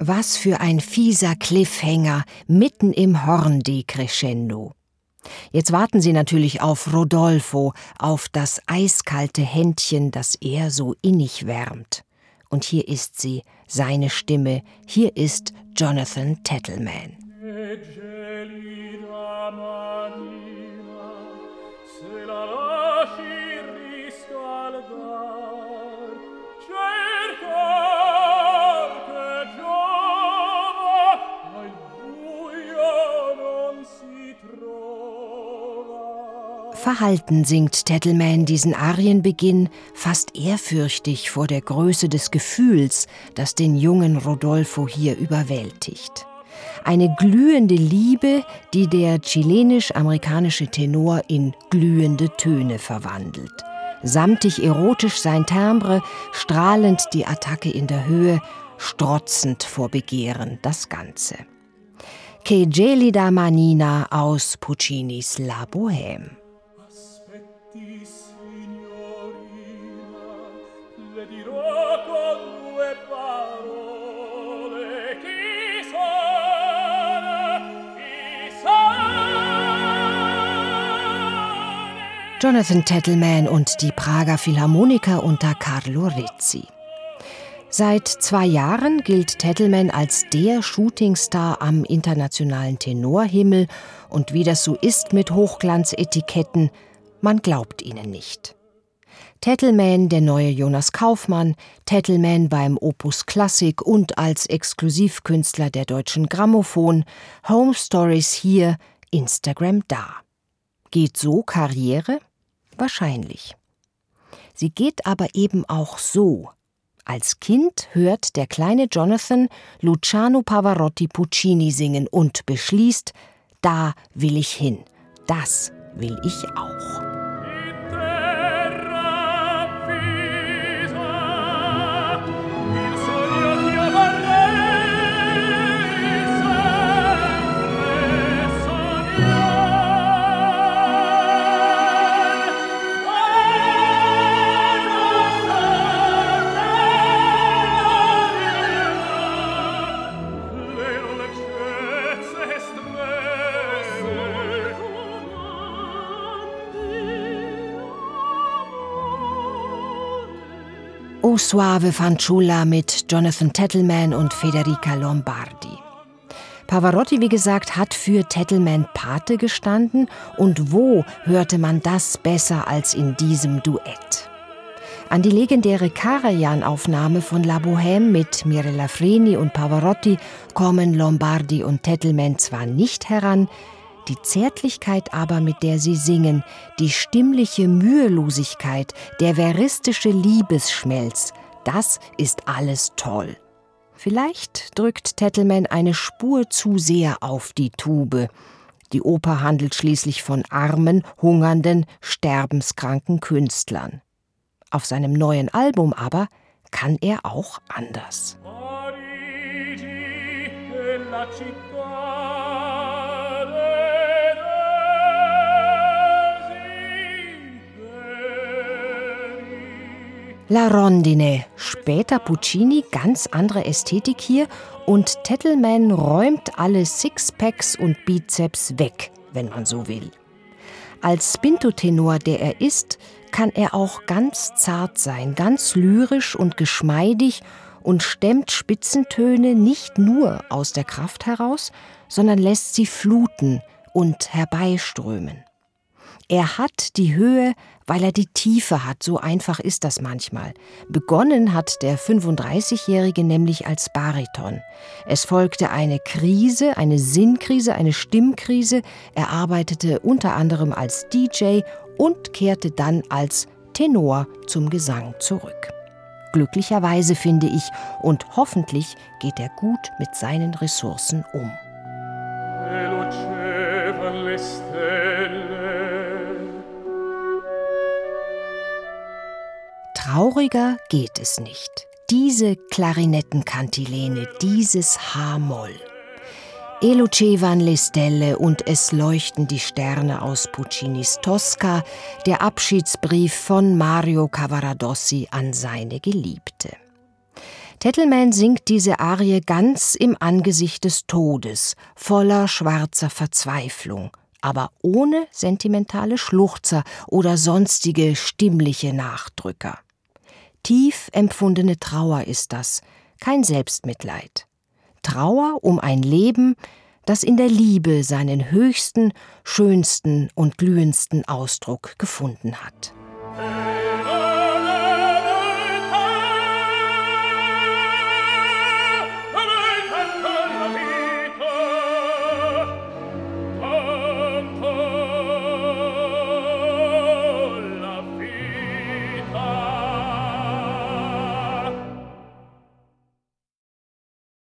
Was für ein fieser Cliffhanger mitten im Horn-Decrescendo. Jetzt warten Sie natürlich auf Rodolfo, auf das eiskalte Händchen, das er so innig wärmt. Und hier ist sie, seine Stimme, hier ist Jonathan Tettleman. Verhalten singt Tettleman diesen Arienbeginn, fast ehrfürchtig vor der Größe des Gefühls, das den jungen Rodolfo hier überwältigt. Eine glühende Liebe, die der chilenisch-amerikanische Tenor in glühende Töne verwandelt. Samtig erotisch sein Timbre, strahlend die Attacke in der Höhe, strotzend vor Begehren das Ganze. Che gelida manina aus Puccinis La Bohème. Jonathan Tettleman und die Prager Philharmoniker unter Carlo Rizzi. Seit zwei Jahren gilt Tettleman als der Shootingstar am internationalen Tenorhimmel und wie das so ist mit Hochglanzetiketten, man glaubt ihnen nicht. Tettleman, der neue Jonas Kaufmann, Tettleman beim Opus Klassik und als Exklusivkünstler der deutschen Grammophon, Home Stories hier, Instagram da. Geht so Karriere? Wahrscheinlich. Sie geht aber eben auch so. Als Kind hört der kleine Jonathan Luciano Pavarotti Puccini singen und beschließt, da will ich hin, das will ich auch. O Suave Fanciulla mit Jonathan Tettleman und Federica Lombardi. Pavarotti, wie gesagt, hat für Tettleman Pate gestanden und wo hörte man das besser als in diesem Duett? An die legendäre Karajan-Aufnahme von La Bohème mit Mirella Freni und Pavarotti kommen Lombardi und Tettleman zwar nicht heran, die Zärtlichkeit aber, mit der sie singen, die stimmliche Mühelosigkeit, der veristische Liebesschmelz, das ist alles toll. Vielleicht drückt Tettleman eine Spur zu sehr auf die Tube. Die Oper handelt schließlich von armen, hungernden, sterbenskranken Künstlern. Auf seinem neuen Album aber kann er auch anders. La Rondine, später Puccini, ganz andere Ästhetik hier und Tettleman räumt alle Sixpacks und Bizeps weg, wenn man so will. Als Spintotenor, der er ist, kann er auch ganz zart sein, ganz lyrisch und geschmeidig und stemmt Spitzentöne nicht nur aus der Kraft heraus, sondern lässt sie fluten und herbeiströmen. Er hat die Höhe, weil er die Tiefe hat, so einfach ist das manchmal. Begonnen hat der 35-Jährige nämlich als Bariton. Es folgte eine Krise, eine Sinnkrise, eine Stimmkrise. Er arbeitete unter anderem als DJ und kehrte dann als Tenor zum Gesang zurück. Glücklicherweise finde ich, und hoffentlich geht er gut mit seinen Ressourcen um. Trauriger geht es nicht. Diese Klarinettenkantilene, dieses H-Moll. E lucevan le stelle und es leuchten die Sterne aus Puccinis Tosca, der Abschiedsbrief von Mario Cavaradossi an seine Geliebte. Tettleman singt diese Arie ganz im Angesicht des Todes, voller schwarzer Verzweiflung, aber ohne sentimentale Schluchzer oder sonstige stimmliche Nachdrücker. Tief empfundene Trauer ist das, kein Selbstmitleid. Trauer um ein Leben, das in der Liebe seinen höchsten, schönsten und glühendsten Ausdruck gefunden hat.